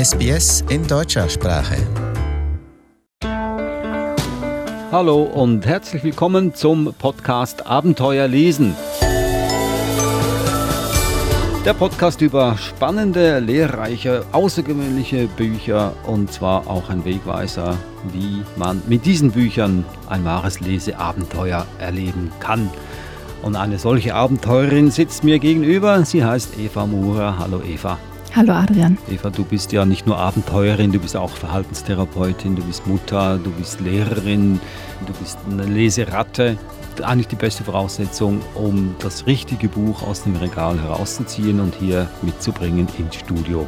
SBS in deutscher Sprache. Hallo und herzlich willkommen zum Podcast Abenteuer lesen. Der Podcast über spannende, lehrreiche, außergewöhnliche Bücher und zwar auch ein Wegweiser, wie man mit diesen Büchern ein wahres Leseabenteuer erleben kann. Und eine solche Abenteurerin sitzt mir gegenüber. Sie heißt Eva Murer. Hallo Eva. Hallo Adrian. Eva, du bist ja nicht nur Abenteurerin, du bist auch Verhaltenstherapeutin, du bist Mutter, du bist Lehrerin, du bist eine Leseratte eigentlich die beste Voraussetzung, um das richtige Buch aus dem Regal herauszuziehen und hier mitzubringen ins Studio.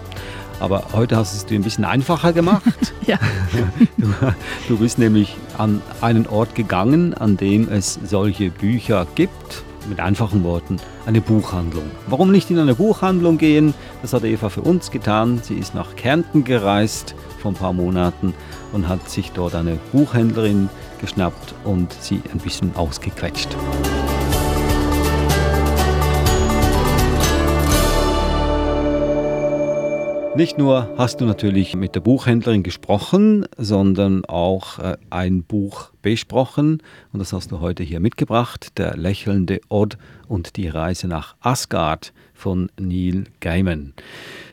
Aber heute hast du es dir ein bisschen einfacher gemacht. ja. Du, du bist nämlich an einen Ort gegangen, an dem es solche Bücher gibt. Mit einfachen Worten, eine Buchhandlung. Warum nicht in eine Buchhandlung gehen? Das hat Eva für uns getan. Sie ist nach Kärnten gereist vor ein paar Monaten und hat sich dort eine Buchhändlerin geschnappt und sie ein bisschen ausgequetscht. Nicht nur hast du natürlich mit der Buchhändlerin gesprochen, sondern auch äh, ein Buch besprochen und das hast du heute hier mitgebracht, Der lächelnde Odd und die Reise nach Asgard von Neil Gaiman.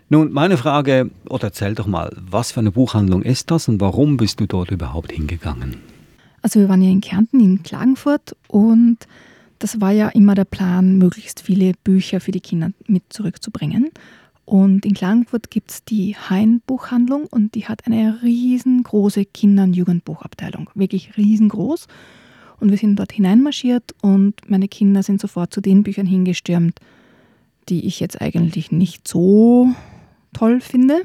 Nun, meine Frage, oder erzähl doch mal, was für eine Buchhandlung ist das und warum bist du dort überhaupt hingegangen? Also wir waren ja in Kärnten, in Klagenfurt und das war ja immer der Plan, möglichst viele Bücher für die Kinder mit zurückzubringen. Und in Klagenfurt gibt es die Hein-Buchhandlung und die hat eine riesengroße Kinder- und Jugendbuchabteilung. Wirklich riesengroß. Und wir sind dort hineinmarschiert und meine Kinder sind sofort zu den Büchern hingestürmt, die ich jetzt eigentlich nicht so toll finde.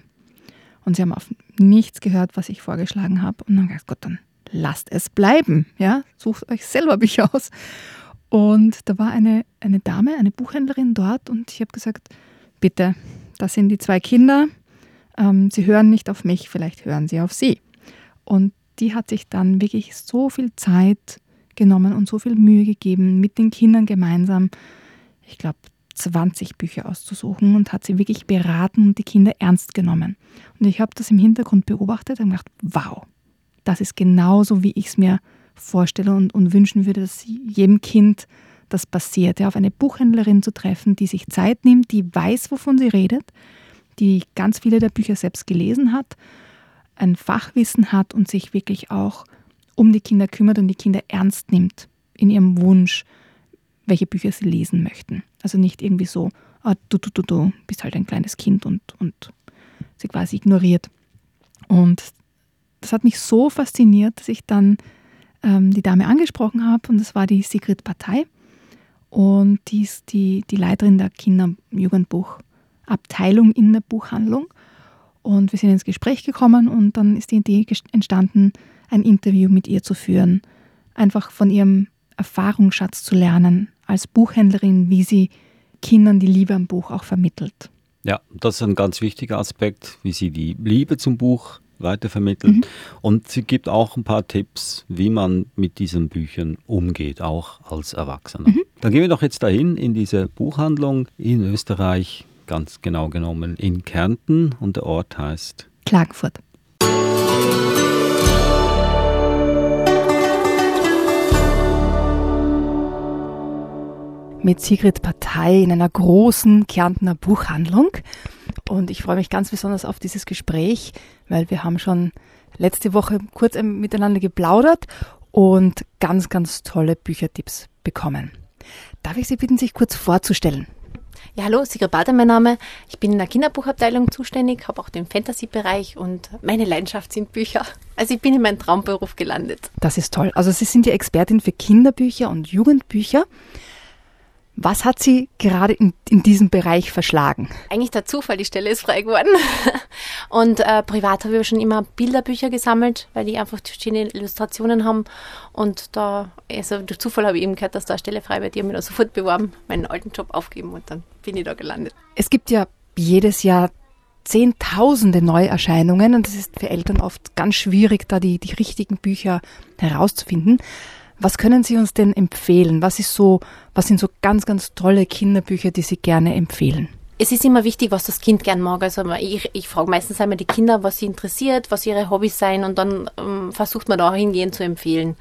Und sie haben auf nichts gehört, was ich vorgeschlagen habe. Und dann gesagt, Gott, dann lasst es bleiben. Ja? Sucht euch selber Bücher aus. Und da war eine, eine Dame, eine Buchhändlerin dort und ich habe gesagt, bitte, das sind die zwei Kinder, ähm, sie hören nicht auf mich, vielleicht hören sie auf sie. Und die hat sich dann wirklich so viel Zeit genommen und so viel Mühe gegeben, mit den Kindern gemeinsam, ich glaube, 20 Bücher auszusuchen und hat sie wirklich beraten und die Kinder ernst genommen. Und ich habe das im Hintergrund beobachtet und gedacht, wow, das ist genauso, wie ich es mir vorstelle und, und wünschen würde, dass jedem Kind das passiert. Ja, auf eine Buchhändlerin zu treffen, die sich Zeit nimmt, die weiß, wovon sie redet, die ganz viele der Bücher selbst gelesen hat, ein Fachwissen hat und sich wirklich auch um die Kinder kümmert und die Kinder ernst nimmt in ihrem Wunsch, welche Bücher sie lesen möchten. Also nicht irgendwie so, ah, du, du, du, du bist halt ein kleines Kind und, und sie quasi ignoriert. Und das hat mich so fasziniert, dass ich dann ähm, die Dame angesprochen habe und das war die Sigrid Partei und die ist die, die Leiterin der Kinder- und Jugendbuchabteilung in der Buchhandlung. Und wir sind ins Gespräch gekommen und dann ist die Idee entstanden, ein Interview mit ihr zu führen. Einfach von ihrem Erfahrungsschatz zu lernen als Buchhändlerin, wie sie Kindern die Liebe am Buch auch vermittelt. Ja, das ist ein ganz wichtiger Aspekt, wie sie die Liebe zum Buch weitervermittelt. Mhm. Und sie gibt auch ein paar Tipps, wie man mit diesen Büchern umgeht, auch als Erwachsener. Mhm. Dann gehen wir doch jetzt dahin in diese Buchhandlung in Österreich, ganz genau genommen in Kärnten und der Ort heißt Klagenfurt. Mit Sigrid Partei in einer großen Kärntner Buchhandlung. Und ich freue mich ganz besonders auf dieses Gespräch, weil wir haben schon letzte Woche kurz miteinander geplaudert und ganz, ganz tolle Büchertipps bekommen. Darf ich Sie bitten, sich kurz vorzustellen? Ja, hallo, Sigrid Bader mein Name. Ich bin in der Kinderbuchabteilung zuständig, habe auch den Fantasy-Bereich und meine Leidenschaft sind Bücher. Also ich bin in meinem Traumberuf gelandet. Das ist toll. Also Sie sind die Expertin für Kinderbücher und Jugendbücher. Was hat Sie gerade in, in diesem Bereich verschlagen? Eigentlich der Zufall, die Stelle ist frei geworden. Und äh, privat habe ich schon immer Bilderbücher gesammelt, weil die einfach verschiedene Illustrationen haben. Und da, also durch Zufall habe ich eben gehört, dass da eine Stelle frei wird. Die haben mich da sofort beworben, meinen alten Job aufgeben und dann bin ich da gelandet. Es gibt ja jedes Jahr Zehntausende Neuerscheinungen und es ist für Eltern oft ganz schwierig, da die, die richtigen Bücher herauszufinden. Was können Sie uns denn empfehlen? Was ist so, was sind so ganz, ganz tolle Kinderbücher, die Sie gerne empfehlen? es ist immer wichtig, was das Kind gern mag. Also ich, ich frage meistens einmal die Kinder, was sie interessiert, was ihre Hobbys sein und dann ähm, versucht man da hingehend zu empfehlen.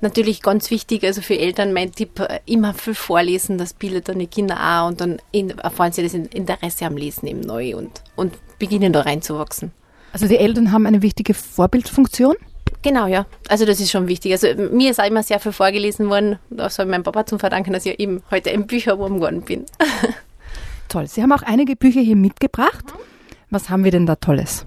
Natürlich ganz wichtig, also für Eltern mein Tipp, äh, immer viel vorlesen, das bildet dann die Kinder auch und dann erfahren sie das Interesse am Lesen eben neu und, und beginnen da reinzuwachsen. Also die Eltern haben eine wichtige Vorbildfunktion? Genau, ja. Also das ist schon wichtig. Also mir ist auch immer sehr viel vorgelesen worden. Da soll ich meinem Papa zum Verdanken, dass ich eben heute ein Bücherwurm geworden bin. Toll. Sie haben auch einige Bücher hier mitgebracht. Was haben wir denn da Tolles?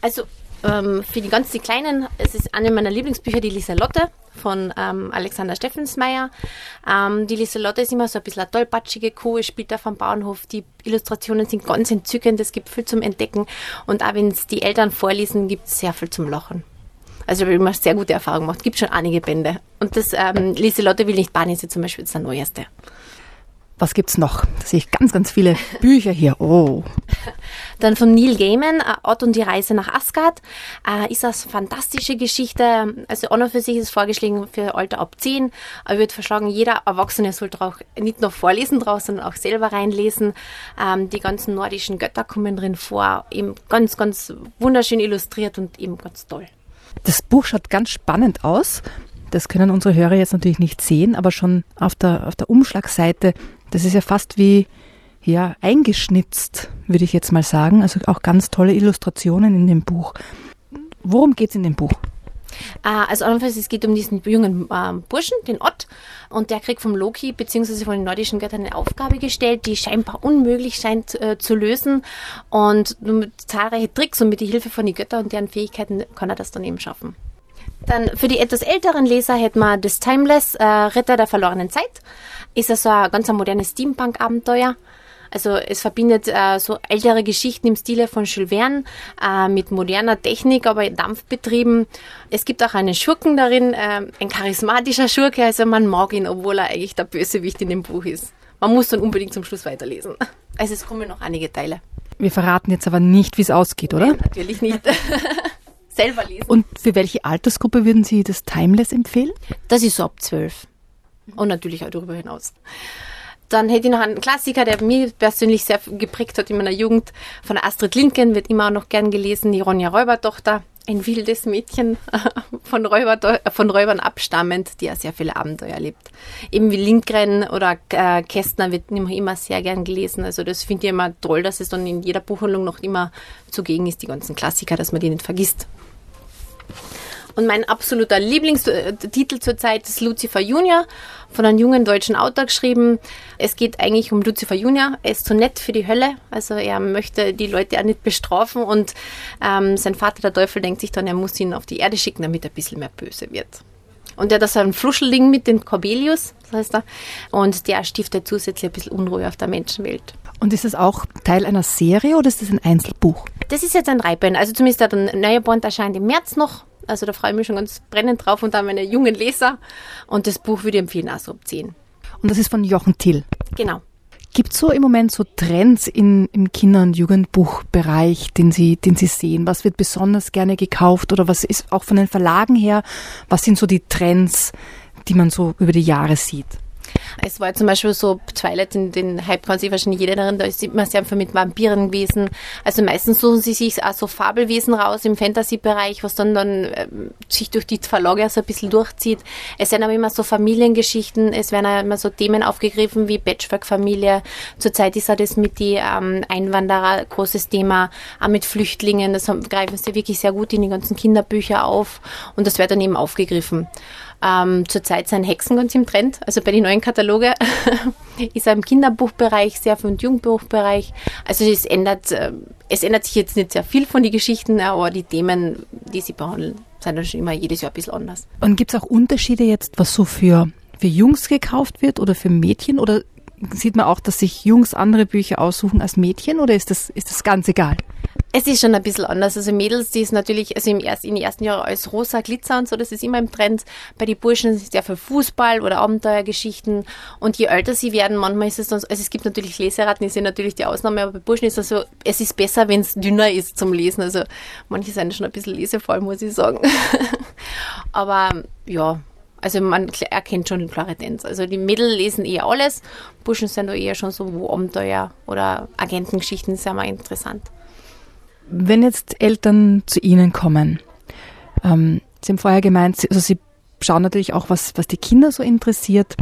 Also ähm, für die ganz die Kleinen, es ist eine meiner Lieblingsbücher, die Lieselotte von ähm, Alexander Steffensmeier. Ähm, die Lieselotte ist immer so ein bisschen eine tollpatschige Kuh, spielt auf dem Bauernhof. Die Illustrationen sind ganz entzückend, es gibt viel zum Entdecken. Und auch wenn es die Eltern vorlesen, gibt es sehr viel zum Lachen. Also ich habe immer sehr gute Erfahrungen gemacht. Es gibt schon einige Bände. Und das ähm, Lieselotte will nicht bahnen, ist zum Beispiel der neueste. Was gibt's noch? Da sehe ich ganz, ganz viele Bücher hier. Oh. Dann von Neil Gaiman, äh, Ott und die Reise nach Asgard. Äh, ist das fantastische Geschichte. Also noch für sich ist vorgeschlagen für Alter ab 10. Aber ich würde verschlagen, jeder Erwachsene sollte auch nicht nur vorlesen draus, sondern auch selber reinlesen. Ähm, die ganzen nordischen Götter kommen drin vor. Eben ganz, ganz wunderschön illustriert und eben ganz toll. Das Buch schaut ganz spannend aus. Das können unsere Hörer jetzt natürlich nicht sehen, aber schon auf der, auf der Umschlagseite, das ist ja fast wie ja, eingeschnitzt, würde ich jetzt mal sagen. Also auch ganz tolle Illustrationen in dem Buch. Worum geht es in dem Buch? Äh, also es geht um diesen jungen äh, Burschen, den Ott, und der kriegt vom Loki bzw. von den nordischen Göttern eine Aufgabe gestellt, die scheinbar unmöglich scheint äh, zu lösen. Und nur mit zahlreichen Tricks und mit der Hilfe von den Göttern und deren Fähigkeiten kann er das dann eben schaffen. Dann für die etwas älteren Leser hätten wir das Timeless, äh, Ritter der verlorenen Zeit. Ist also ein ganz modernes Steampunk-Abenteuer. Also es verbindet äh, so ältere Geschichten im Stile von Jules Verne äh, mit moderner Technik, aber in Dampfbetrieben. Es gibt auch einen Schurken darin, äh, ein charismatischer Schurke, also man mag ihn, obwohl er eigentlich der Bösewicht in dem Buch ist. Man muss dann unbedingt zum Schluss weiterlesen. Also es kommen noch einige Teile. Wir verraten jetzt aber nicht, wie es ausgeht, oder? Nein, natürlich nicht. Selber lesen. Und für welche Altersgruppe würden Sie das Timeless empfehlen? Das ist so ab zwölf. Und natürlich auch darüber hinaus. Dann hätte ich noch einen Klassiker, der mich persönlich sehr geprägt hat in meiner Jugend. Von Astrid Lindgren wird immer auch noch gern gelesen, die Ronja Räubertochter. Ein wildes Mädchen von, Räuber, von Räubern abstammend, die ja sehr viele Abenteuer erlebt. Eben wie Lindgren oder äh, Kästner wird immer sehr gern gelesen. Also das finde ich immer toll, dass es dann in jeder Buchhandlung noch immer zugegen ist, die ganzen Klassiker, dass man die nicht vergisst. Und mein absoluter Lieblingstitel zurzeit ist Lucifer Junior, von einem jungen deutschen Autor geschrieben. Es geht eigentlich um Lucifer Junior. Er ist zu nett für die Hölle, also er möchte die Leute auch nicht bestrafen und ähm, sein Vater, der Teufel, denkt sich dann, er muss ihn auf die Erde schicken, damit er ein bisschen mehr böse wird. Und er hat so einen Fluschelding mit, den Corbelius, das heißt er, und der stiftet zusätzlich ein bisschen Unruhe auf der Menschenwelt. Und ist das auch Teil einer Serie oder ist das ein Einzelbuch? Das ist jetzt ein Reiband. Also zumindest der neue Band erscheint im März noch also da freue ich mich schon ganz brennend drauf und dann meine jungen Leser. Und das Buch würde ich empfehlen, also ab 10. Und das ist von Jochen Till. Genau. Gibt es so im Moment so Trends in, im Kinder- und Jugendbuchbereich, den Sie, den Sie sehen? Was wird besonders gerne gekauft oder was ist auch von den Verlagen her, was sind so die Trends, die man so über die Jahre sieht? Es war zum Beispiel so, Twilight, den, den Hype kann sich wahrscheinlich jeder darin, da ist immer sehr viel mit Vampiren gewesen. Also meistens suchen sie sich auch so Fabelwesen raus im Fantasy-Bereich, was dann, dann äh, sich durch die Verlage so ein bisschen durchzieht. Es sind aber immer so Familiengeschichten, es werden auch immer so Themen aufgegriffen wie Patchwork-Familie. Zurzeit ist auch das mit die ähm, Einwanderer großes Thema, auch mit Flüchtlingen. Das greifen sie wirklich sehr gut in die ganzen Kinderbücher auf und das wird dann eben aufgegriffen. Ähm, zurzeit sind Hexen ganz im Trend. Also bei den neuen Kataloge ist im Kinderbuchbereich sehr viel und Jugendbuchbereich. Also es ändert, äh, es ändert sich jetzt nicht sehr viel von den Geschichten, aber die Themen, die sie behandeln, sind dann schon immer jedes Jahr ein bisschen anders. Und gibt es auch Unterschiede jetzt, was so für, für Jungs gekauft wird oder für Mädchen? Oder sieht man auch, dass sich Jungs andere Bücher aussuchen als Mädchen oder ist das, ist das ganz egal? Es ist schon ein bisschen anders. Also Mädels, die ist natürlich, also im ersten, in den ersten Jahren als rosa Glitzer und so, das ist immer im Trend. Bei den Burschen ist es sehr viel Fußball oder Abenteuergeschichten. Und je älter sie werden, manchmal ist es dann, also es gibt natürlich Leseraten, die sind natürlich die Ausnahme, aber bei Burschen ist es so, es ist besser, wenn es dünner ist zum Lesen. Also manche sind schon ein bisschen lesevoll, muss ich sagen. aber ja, Also man erkennt schon klare Tendenz. Also die Mädel lesen eher alles, Burschen sind da eher schon so wo Abenteuer oder Agentengeschichten sehr mal interessant. Wenn jetzt Eltern zu Ihnen kommen, ähm, Sie haben vorher gemeint, also Sie schauen natürlich auch, was, was die Kinder so interessiert.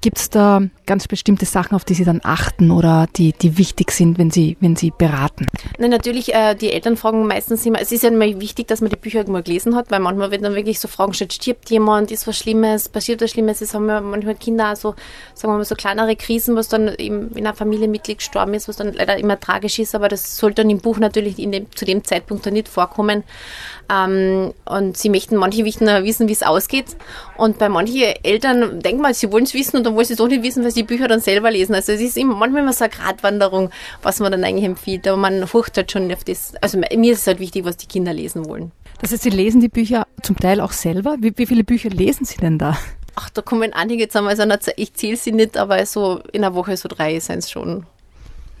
Gibt es da ganz bestimmte Sachen, auf die Sie dann achten oder die, die wichtig sind, wenn Sie, wenn Sie beraten? Nein, natürlich, äh, die Eltern fragen meistens immer, es ist ja immer wichtig, dass man die Bücher mal gelesen hat, weil manchmal wird dann wirklich so Fragen gestellt, stirbt jemand, ist was Schlimmes, passiert was Schlimmes, es haben ja manchmal Kinder auch so, sagen wir mal, so kleinere Krisen, was dann eben in einer Familienmitglied gestorben ist, was dann leider immer tragisch ist, aber das sollte dann im Buch natürlich dem, zu dem Zeitpunkt dann nicht vorkommen. Ähm, und sie möchten, manche wissen, wie es ausgeht. Und bei manchen Eltern denken mal, sie wollen es wissen und dann wollen sie es doch nicht wissen, weil die Bücher dann selber lesen. Also es ist immer, manchmal immer so eine Gratwanderung, was man dann eigentlich empfiehlt. Aber man furcht halt schon auf das. Also mir ist es halt wichtig, was die Kinder lesen wollen. Das heißt, Sie lesen die Bücher zum Teil auch selber. Wie, wie viele Bücher lesen Sie denn da? Ach, da kommen einige zusammen. Also ich zähle sie nicht, aber so in einer Woche so drei sind es schon.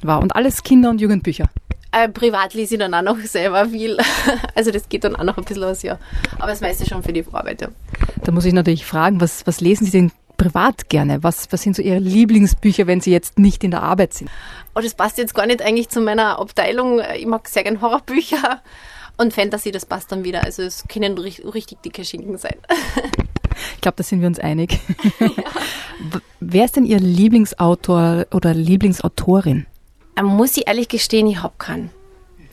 Wow, und alles Kinder- und Jugendbücher? Äh, privat lese ich dann auch noch selber viel. Also das geht dann auch noch ein bisschen aus, ja. Aber das meiste schon für die Arbeit, ja. Da muss ich natürlich fragen, was, was lesen Sie denn privat gerne? Was, was sind so Ihre Lieblingsbücher, wenn Sie jetzt nicht in der Arbeit sind? Oh, das passt jetzt gar nicht eigentlich zu meiner Abteilung. Ich mag sehr gerne Horrorbücher und Fantasy, das passt dann wieder. Also es können richtig dicke Schinken sein. Ich glaube, da sind wir uns einig. Ja. Wer ist denn Ihr Lieblingsautor oder Lieblingsautorin? Muss ich ehrlich gestehen, ich habe keinen.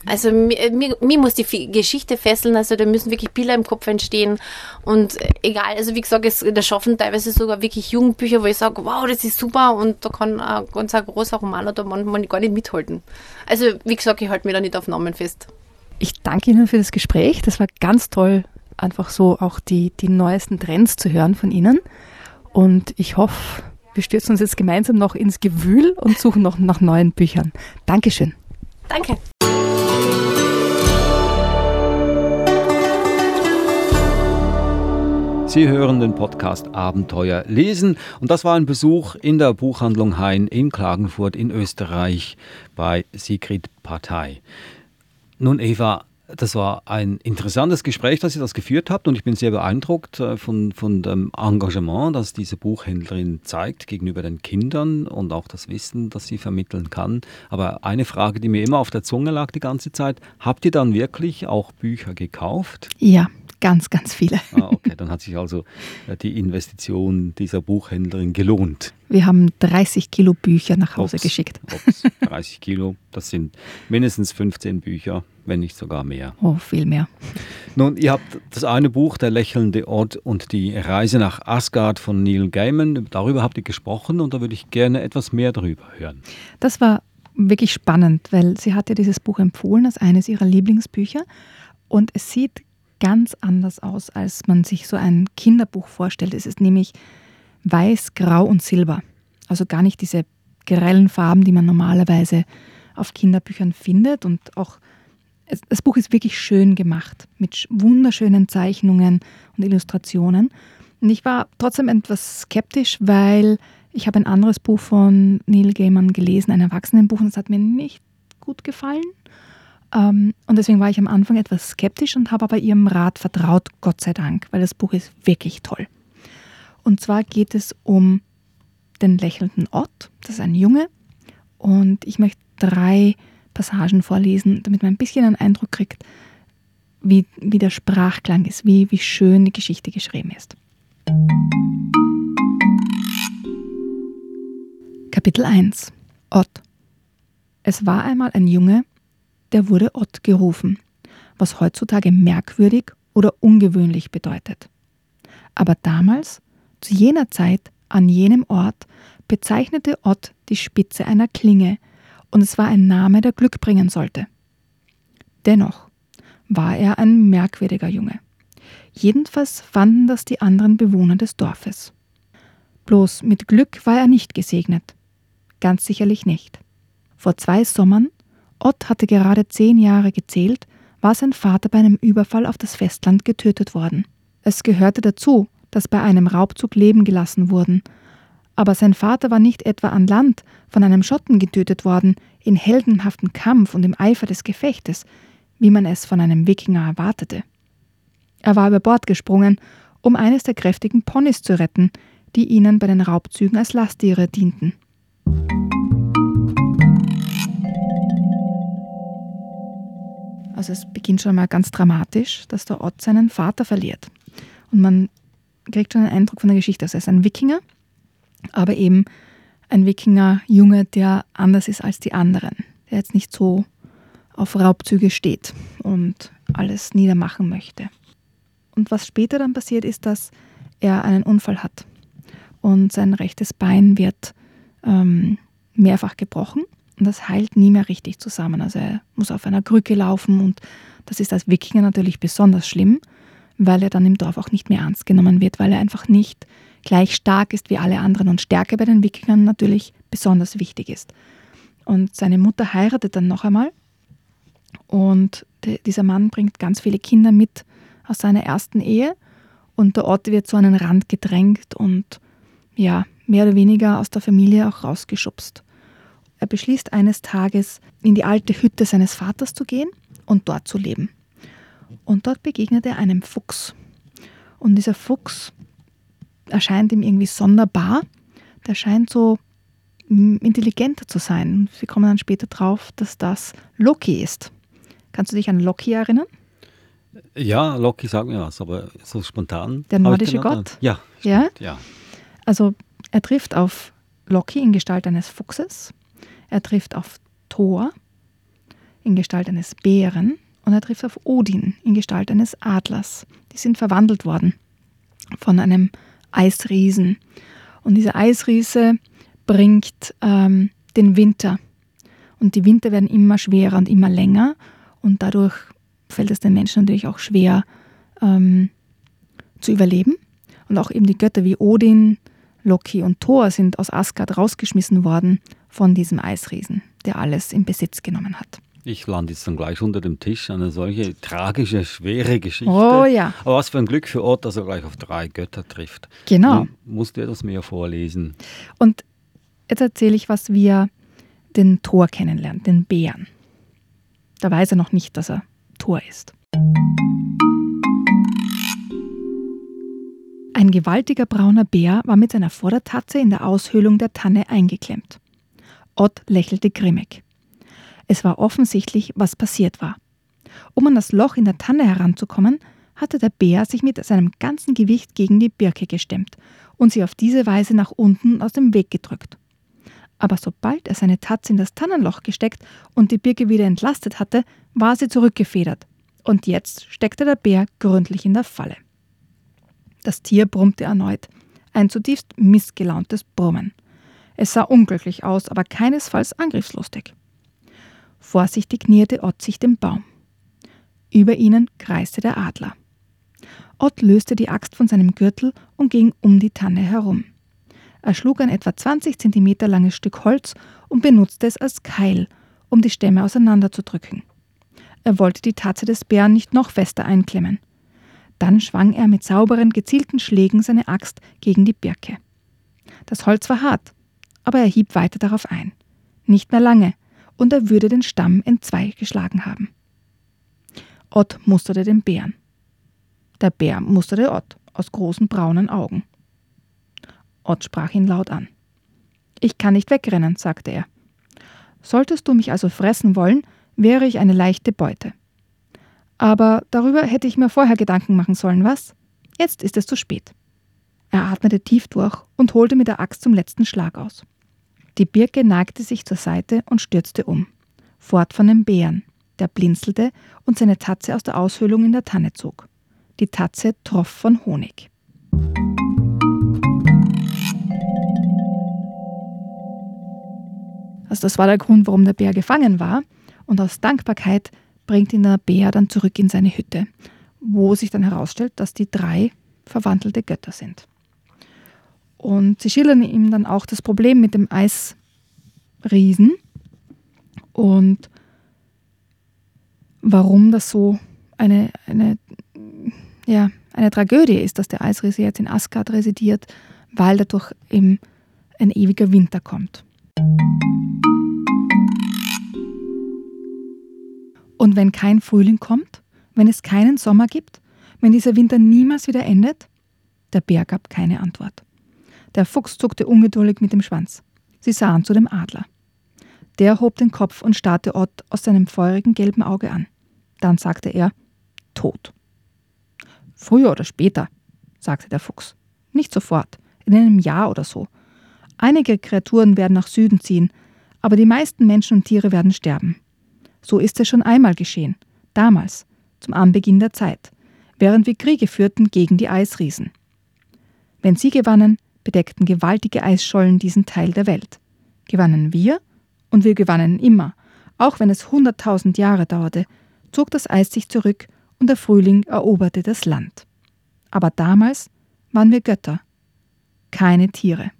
Also mir, mir, mir, muss die Geschichte fesseln, also da müssen wirklich Bilder im Kopf entstehen und egal, also wie gesagt, es, da schaffen teilweise sogar wirklich Jugendbücher, wo ich sage, wow, das ist super und da kann ein ganz ein großer Roman oder manchmal gar nicht mithalten. Also wie gesagt, ich halte mich da nicht auf Namen fest. Ich danke Ihnen für das Gespräch, das war ganz toll, einfach so auch die, die neuesten Trends zu hören von Ihnen und ich hoffe, wir stürzen uns jetzt gemeinsam noch ins Gewühl und suchen noch nach neuen Büchern. Dankeschön. Danke. Sie hören den Podcast Abenteuer lesen und das war ein Besuch in der Buchhandlung Hein in Klagenfurt in Österreich bei Sigrid Partei. Nun Eva, das war ein interessantes Gespräch, das ihr das geführt habt und ich bin sehr beeindruckt äh, von, von dem Engagement, das diese Buchhändlerin zeigt gegenüber den Kindern und auch das Wissen, das sie vermitteln kann. Aber eine Frage, die mir immer auf der Zunge lag die ganze Zeit, habt ihr dann wirklich auch Bücher gekauft? Ja, Ganz, ganz viele. Ah, okay, dann hat sich also äh, die Investition dieser Buchhändlerin gelohnt. Wir haben 30 Kilo Bücher nach Hause ups, geschickt. Ups, 30 Kilo, das sind mindestens 15 Bücher, wenn nicht sogar mehr. Oh, viel mehr. Nun, ihr habt das eine Buch, Der lächelnde Ort und die Reise nach Asgard von Neil Gaiman. Darüber habt ihr gesprochen und da würde ich gerne etwas mehr darüber hören. Das war wirklich spannend, weil sie hat ja dieses Buch empfohlen als eines ihrer Lieblingsbücher und es sieht ganz anders aus, als man sich so ein Kinderbuch vorstellt. Es ist nämlich weiß, grau und silber. Also gar nicht diese grellen Farben, die man normalerweise auf Kinderbüchern findet. Und auch das Buch ist wirklich schön gemacht, mit wunderschönen Zeichnungen und Illustrationen. Und ich war trotzdem etwas skeptisch, weil ich habe ein anderes Buch von Neil Gaiman gelesen, ein Erwachsenenbuch, und das hat mir nicht gut gefallen. Ähm, und deswegen war ich am Anfang etwas skeptisch und habe aber ihrem Rat vertraut, Gott sei Dank, weil das Buch ist wirklich toll. Und zwar geht es um den lächelnden Ott, das ist ein Junge. Und ich möchte drei Passagen vorlesen, damit man ein bisschen einen Eindruck kriegt, wie, wie der Sprachklang ist, wie, wie schön die Geschichte geschrieben ist. Kapitel 1 Ott Es war einmal ein Junge, der wurde Ott gerufen, was heutzutage merkwürdig oder ungewöhnlich bedeutet. Aber damals, zu jener Zeit, an jenem Ort, bezeichnete Ott die Spitze einer Klinge, und es war ein Name, der Glück bringen sollte. Dennoch war er ein merkwürdiger Junge. Jedenfalls fanden das die anderen Bewohner des Dorfes. Bloß mit Glück war er nicht gesegnet. Ganz sicherlich nicht. Vor zwei Sommern Ott hatte gerade zehn Jahre gezählt, war sein Vater bei einem Überfall auf das Festland getötet worden. Es gehörte dazu, dass bei einem Raubzug Leben gelassen wurden. Aber sein Vater war nicht etwa an Land von einem Schotten getötet worden, in heldenhaftem Kampf und im Eifer des Gefechtes, wie man es von einem Wikinger erwartete. Er war über Bord gesprungen um eines der kräftigen Ponys zu retten, die ihnen bei den Raubzügen als Lasttiere dienten. Also es beginnt schon mal ganz dramatisch, dass der Ott seinen Vater verliert. Und man kriegt schon einen Eindruck von der Geschichte. Also er ist ein Wikinger, aber eben ein Wikinger-Junge, der anders ist als die anderen, der jetzt nicht so auf Raubzüge steht und alles niedermachen möchte. Und was später dann passiert, ist, dass er einen Unfall hat und sein rechtes Bein wird ähm, mehrfach gebrochen das heilt nie mehr richtig zusammen. Also er muss auf einer Krücke laufen und das ist als Wikinger natürlich besonders schlimm, weil er dann im Dorf auch nicht mehr ernst genommen wird, weil er einfach nicht gleich stark ist wie alle anderen und Stärke bei den Wikingern natürlich besonders wichtig ist. Und seine Mutter heiratet dann noch einmal und dieser Mann bringt ganz viele Kinder mit aus seiner ersten Ehe und der Ort wird so an den Rand gedrängt und ja, mehr oder weniger aus der Familie auch rausgeschubst. Er beschließt eines Tages, in die alte Hütte seines Vaters zu gehen und dort zu leben. Und dort begegnet er einem Fuchs. Und dieser Fuchs erscheint ihm irgendwie sonderbar. Der scheint so intelligenter zu sein. Wir kommen dann später drauf, dass das Loki ist. Kannst du dich an Loki erinnern? Ja, Loki sagt mir was, aber so spontan. Der nordische Gott? Ja, stimmt, ja. ja. Also er trifft auf Loki in Gestalt eines Fuchses, er trifft auf Thor in Gestalt eines Bären und er trifft auf Odin in Gestalt eines Adlers. Die sind verwandelt worden von einem Eisriesen. Und dieser Eisriese bringt ähm, den Winter. Und die Winter werden immer schwerer und immer länger. Und dadurch fällt es den Menschen natürlich auch schwer ähm, zu überleben. Und auch eben die Götter wie Odin, Loki und Thor sind aus Asgard rausgeschmissen worden von diesem Eisriesen, der alles in Besitz genommen hat. Ich lande jetzt dann gleich unter dem Tisch. Eine solche tragische, schwere Geschichte. Oh ja. Aber was für ein Glück für Ort, dass er gleich auf drei Götter trifft. Genau. Nun musst du das mehr vorlesen. Und jetzt erzähle ich, was wir den Thor kennenlernen, den Bären. Da weiß er noch nicht, dass er Thor ist. Ein gewaltiger brauner Bär war mit seiner Vordertatze in der Aushöhlung der Tanne eingeklemmt. Ott lächelte grimmig. Es war offensichtlich, was passiert war. Um an das Loch in der Tanne heranzukommen, hatte der Bär sich mit seinem ganzen Gewicht gegen die Birke gestemmt und sie auf diese Weise nach unten aus dem Weg gedrückt. Aber sobald er seine Tatze in das Tannenloch gesteckt und die Birke wieder entlastet hatte, war sie zurückgefedert. Und jetzt steckte der Bär gründlich in der Falle. Das Tier brummte erneut. Ein zutiefst missgelauntes Brummen. Es sah unglücklich aus, aber keinesfalls angriffslustig. Vorsichtig näherte Ott sich dem Baum. Über ihnen kreiste der Adler. Ott löste die Axt von seinem Gürtel und ging um die Tanne herum. Er schlug ein etwa 20 cm langes Stück Holz und benutzte es als Keil, um die Stämme auseinanderzudrücken. Er wollte die Tatze des Bären nicht noch fester einklemmen. Dann schwang er mit sauberen, gezielten Schlägen seine Axt gegen die Birke. Das Holz war hart, aber er hieb weiter darauf ein. Nicht mehr lange, und er würde den Stamm in zwei geschlagen haben. Ott musterte den Bären. Der Bär musterte Ott aus großen braunen Augen. Ott sprach ihn laut an. Ich kann nicht wegrennen, sagte er. Solltest du mich also fressen wollen, wäre ich eine leichte Beute. Aber darüber hätte ich mir vorher Gedanken machen sollen, was? Jetzt ist es zu spät. Er atmete tief durch und holte mit der Axt zum letzten Schlag aus. Die Birke neigte sich zur Seite und stürzte um. Fort von dem Bären, der blinzelte und seine Tatze aus der Aushöhlung in der Tanne zog. Die Tatze troff von Honig. Also das war der Grund, warum der Bär gefangen war. Und aus Dankbarkeit bringt ihn der Bär dann zurück in seine Hütte, wo sich dann herausstellt, dass die drei verwandelte Götter sind. Und sie schildern ihm dann auch das Problem mit dem Eisriesen und warum das so eine, eine, ja, eine Tragödie ist, dass der Eisriese jetzt in Asgard residiert, weil dadurch eben ein ewiger Winter kommt. Und wenn kein Frühling kommt, wenn es keinen Sommer gibt, wenn dieser Winter niemals wieder endet, Der Bär gab keine Antwort. Der Fuchs zuckte ungeduldig mit dem Schwanz. Sie sahen zu dem Adler. Der hob den Kopf und starrte Ott aus seinem feurigen gelben Auge an. Dann sagte er, tot. Früher oder später, sagte der Fuchs. Nicht sofort, in einem Jahr oder so. Einige Kreaturen werden nach Süden ziehen, aber die meisten Menschen und Tiere werden sterben. So ist es schon einmal geschehen, damals, zum Anbeginn der Zeit, während wir Kriege führten gegen die Eisriesen. Wenn sie gewannen, bedeckten gewaltige Eisschollen diesen Teil der Welt. Gewannen wir, und wir gewannen immer, auch wenn es hunderttausend Jahre dauerte, zog das Eis sich zurück und der Frühling eroberte das Land. Aber damals waren wir Götter, keine Tiere.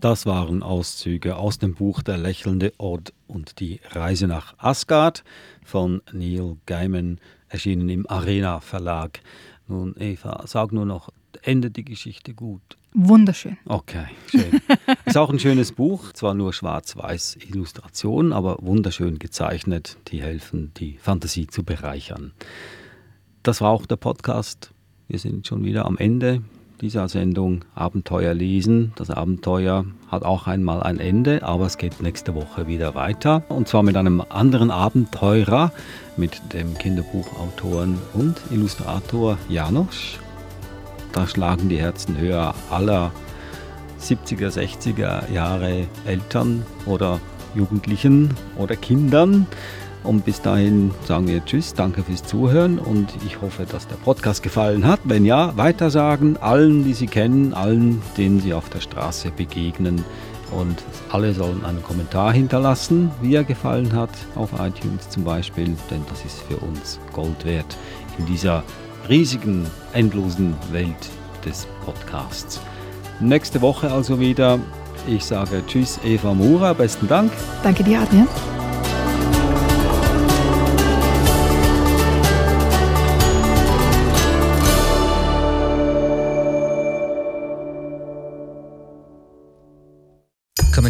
Das waren Auszüge aus dem Buch Der lächelnde Ort und die Reise nach Asgard von Neil Gaiman, erschienen im Arena Verlag. Nun, Eva, sag nur noch, endet die Geschichte gut? Wunderschön. Okay, schön. Ist auch ein schönes Buch, zwar nur schwarz-weiß Illustrationen, aber wunderschön gezeichnet. Die helfen, die Fantasie zu bereichern. Das war auch der Podcast. Wir sind schon wieder am Ende dieser Sendung Abenteuer lesen. Das Abenteuer hat auch einmal ein Ende, aber es geht nächste Woche wieder weiter. Und zwar mit einem anderen Abenteurer, mit dem Kinderbuchautoren und Illustrator Janosch. Da schlagen die Herzen höher aller 70er, 60er Jahre Eltern oder Jugendlichen oder Kindern. Und bis dahin sagen wir Tschüss, danke fürs Zuhören und ich hoffe, dass der Podcast gefallen hat. Wenn ja, weitersagen allen, die Sie kennen, allen, denen Sie auf der Straße begegnen. Und alle sollen einen Kommentar hinterlassen, wie er gefallen hat, auf iTunes zum Beispiel, denn das ist für uns Gold wert in dieser riesigen, endlosen Welt des Podcasts. Nächste Woche also wieder. Ich sage Tschüss, Eva Mura, besten Dank. Danke dir, Adrian.